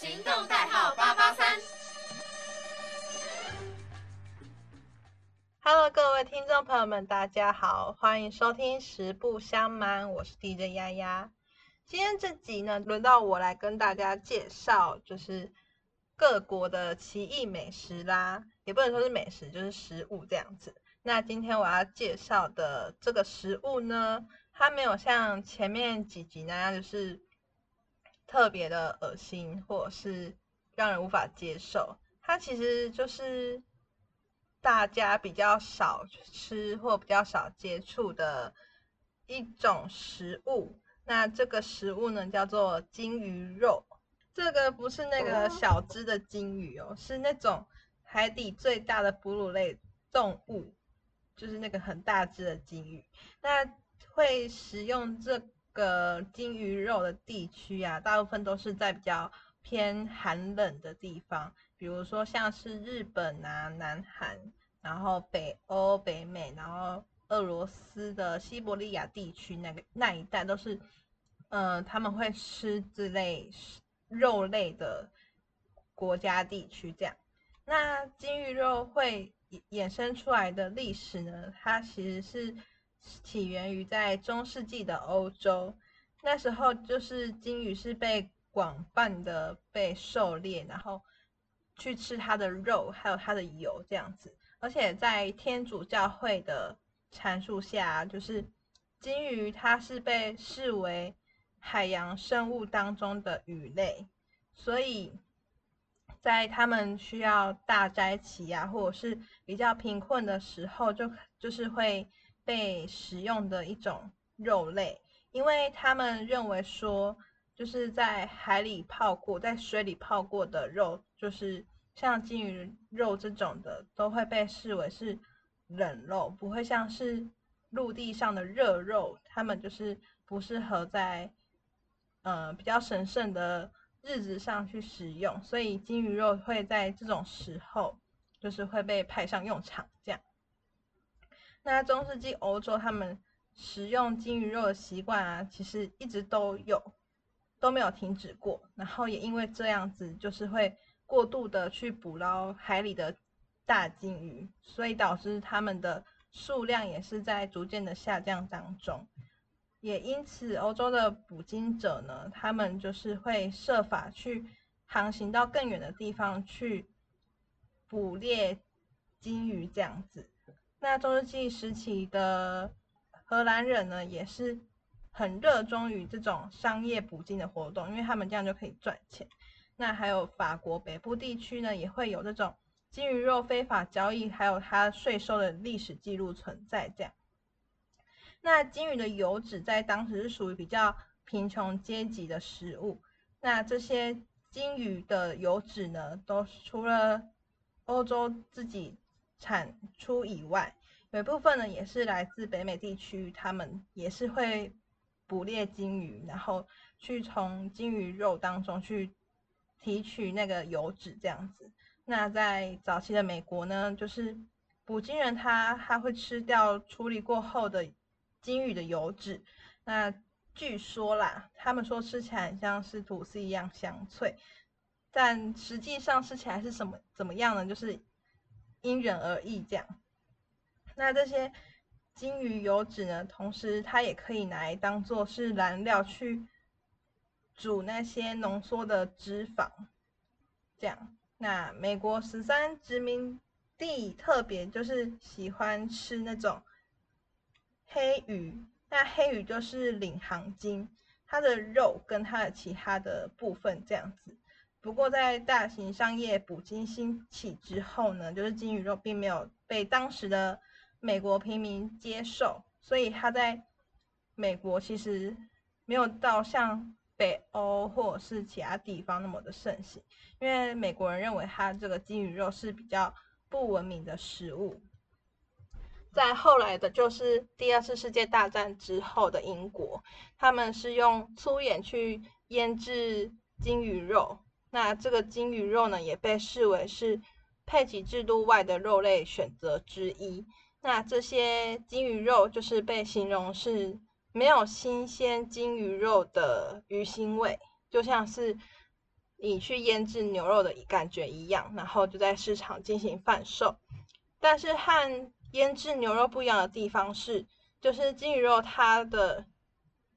行动代号八八三。Hello，各位听众朋友们，大家好，欢迎收听实不相瞒，我是 DJ 丫丫。今天这集呢，轮到我来跟大家介绍，就是各国的奇异美食啦，也不能说是美食，就是食物这样子。那今天我要介绍的这个食物呢，它没有像前面几集那样，就是特别的恶心，或者是让人无法接受。它其实就是大家比较少吃或比较少接触的一种食物。那这个食物呢，叫做金鱼肉。这个不是那个小只的金鱼哦，是那种海底最大的哺乳类动物。就是那个很大只的金鱼，那会食用这个金鱼肉的地区啊，大部分都是在比较偏寒冷的地方，比如说像是日本啊、南韩，然后北欧、北美，然后俄罗斯的西伯利亚地区那个那一带都是，嗯，他们会吃这类肉类的国家地区这样。那金鱼肉会。衍生出来的历史呢，它其实是起源于在中世纪的欧洲，那时候就是金鱼是被广泛的被狩猎，然后去吃它的肉，还有它的油这样子。而且在天主教会的阐述下，就是金鱼它是被视为海洋生物当中的鱼类，所以。在他们需要大灾期啊，或者是比较贫困的时候，就就是会被食用的一种肉类，因为他们认为说，就是在海里泡过、在水里泡过的肉，就是像金鱼肉这种的，都会被视为是冷肉，不会像是陆地上的热肉，他们就是不适合在呃比较神圣的。日子上去食用，所以金鱼肉会在这种时候就是会被派上用场。这样，那中世纪欧洲他们食用金鱼肉的习惯啊，其实一直都有，都没有停止过。然后也因为这样子，就是会过度的去捕捞海里的大金鱼，所以导致他们的数量也是在逐渐的下降当中。也因此，欧洲的捕鲸者呢，他们就是会设法去航行到更远的地方去捕猎鲸鱼这样子。那中世纪时期的荷兰人呢，也是很热衷于这种商业捕鲸的活动，因为他们这样就可以赚钱。那还有法国北部地区呢，也会有这种鲸鱼肉非法交易，还有它税收的历史记录存在这样。那金鱼的油脂在当时是属于比较贫穷阶级的食物。那这些金鱼的油脂呢，都除了欧洲自己产出以外，有一部分呢也是来自北美地区，他们也是会捕猎金鱼，然后去从金鱼肉当中去提取那个油脂这样子。那在早期的美国呢，就是捕鲸人他他会吃掉处理过后的。金鱼的油脂，那据说啦，他们说吃起来很像是吐司一样香脆，但实际上吃起来是什么怎么样呢？就是因人而异这样。那这些金鱼油脂呢，同时它也可以拿来当做是燃料去煮那些浓缩的脂肪，这样。那美国十三殖民地特别就是喜欢吃那种。黑鱼，那黑鱼就是领航鲸，它的肉跟它的其他的部分这样子。不过在大型商业捕鲸兴起之后呢，就是金鱼肉并没有被当时的美国平民接受，所以它在美国其实没有到像北欧或者是其他地方那么的盛行，因为美国人认为它这个金鱼肉是比较不文明的食物。在后来的，就是第二次世界大战之后的英国，他们是用粗盐去腌制金鱼肉。那这个金鱼肉呢，也被视为是配给制度外的肉类选择之一。那这些金鱼肉就是被形容是没有新鲜金鱼肉的鱼腥味，就像是你去腌制牛肉的感觉一样，然后就在市场进行贩售。但是和腌制牛肉不一样的地方是，就是金鱼肉它的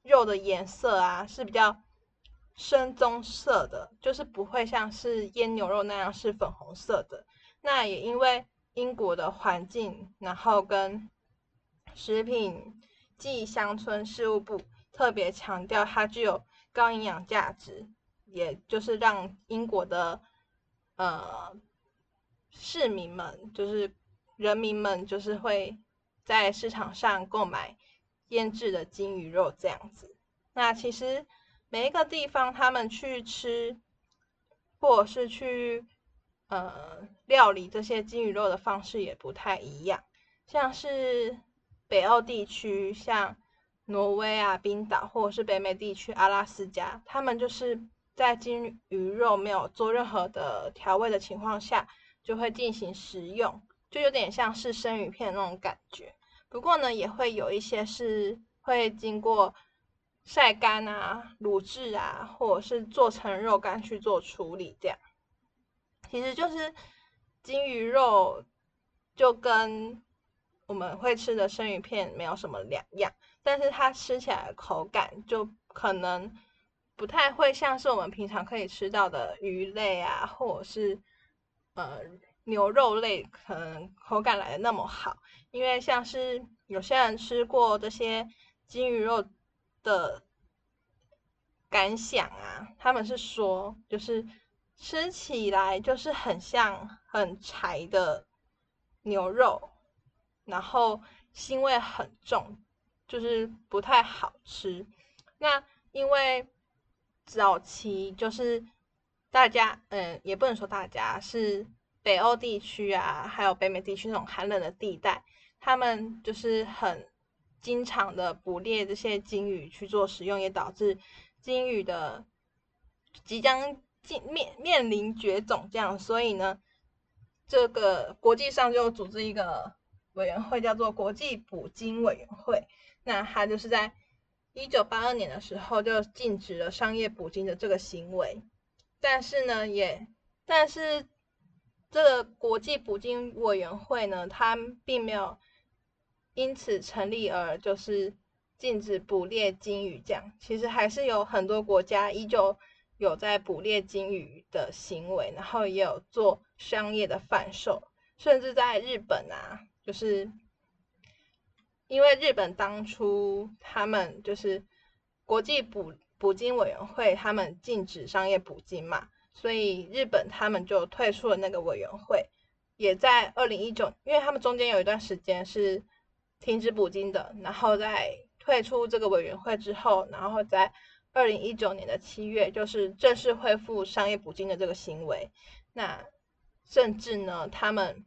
肉的颜色啊是比较深棕色的，就是不会像是腌牛肉那样是粉红色的。那也因为英国的环境，然后跟食品暨乡村事务部特别强调它具有高营养价值，也就是让英国的呃市民们，就是人民们，就是会在市场上购买腌制的金鱼肉这样子。那其实每一个地方他们去吃，或者是去呃料理这些金鱼肉的方式也不太一样，像是北欧地区，像挪威啊、冰岛，或者是北美地区阿拉斯加，他们就是在金鱼肉没有做任何的调味的情况下，就会进行食用，就有点像是生鱼片那种感觉。不过呢，也会有一些是会经过晒干啊、卤制啊，或者是做成肉干去做处理，这样。其实就是金鱼肉就跟我们会吃的生鱼片没有什么两样，但是它吃起来口感就可能不太会像是我们平常可以吃到的鱼类啊，或者是呃牛肉类，可能口感来的那么好。因为像是有些人吃过这些金鱼肉的感想啊，他们是说就是。吃起来就是很像很柴的牛肉，然后腥味很重，就是不太好吃。那因为早期就是大家，嗯，也不能说大家是北欧地区啊，还有北美地区那种寒冷的地带，他们就是很经常的捕猎这些鲸鱼去做食用，也导致鲸鱼的即将进。面面临绝种这样，所以呢，这个国际上就组织一个委员会，叫做国际捕鲸委员会。那它就是在一九八二年的时候就禁止了商业捕鲸的这个行为。但是呢，也但是这个国际捕鲸委员会呢，它并没有因此成立而就是禁止捕猎鲸鱼这样。其实还是有很多国家依旧。有在捕猎鲸鱼的行为，然后也有做商业的贩售，甚至在日本啊，就是因为日本当初他们就是国际捕捕鲸委员会，他们禁止商业捕鲸嘛，所以日本他们就退出了那个委员会，也在二零一九，因为他们中间有一段时间是停止捕鲸的，然后在退出这个委员会之后，然后在。二零一九年的七月，就是正式恢复商业捕鲸的这个行为。那甚至呢，他们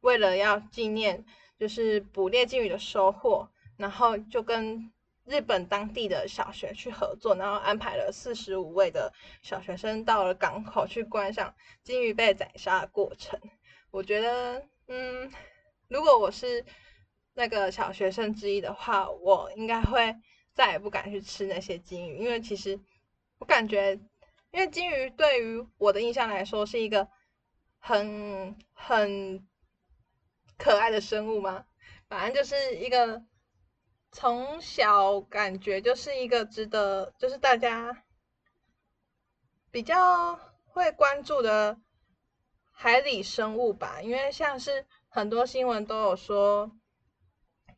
为了要纪念就是捕猎鲸鱼的收获，然后就跟日本当地的小学去合作，然后安排了四十五位的小学生到了港口去观赏鲸鱼被宰杀的过程。我觉得，嗯，如果我是那个小学生之一的话，我应该会。再也不敢去吃那些金鱼，因为其实我感觉，因为金鱼对于我的印象来说是一个很很可爱的生物嘛，反正就是一个从小感觉就是一个值得，就是大家比较会关注的海里生物吧，因为像是很多新闻都有说。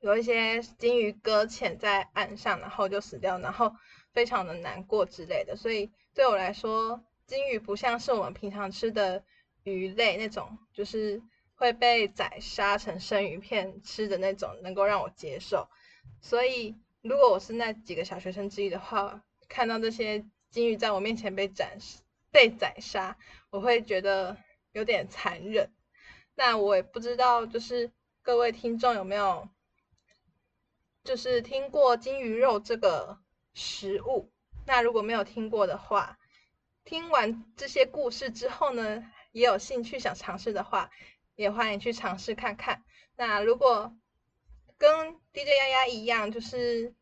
有一些金鱼搁浅在岸上，然后就死掉，然后非常的难过之类的。所以对我来说，金鱼不像是我们平常吃的鱼类那种，就是会被宰杀成生鱼片吃的那种，能够让我接受。所以如果我是那几个小学生之一的话，看到这些金鱼在我面前被斩被宰杀，我会觉得有点残忍。那我也不知道，就是各位听众有没有？就是听过金鱼肉这个食物，那如果没有听过的话，听完这些故事之后呢，也有兴趣想尝试的话，也欢迎去尝试看看。那如果跟 DJ 丫丫一样，就是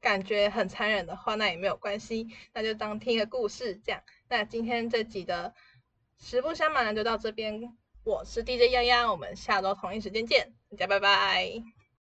感觉很残忍的话，那也没有关系，那就当听个故事这样。那今天这集的实不相瞒就到这边，我是 DJ 丫丫，我们下周同一时间见，大家拜拜。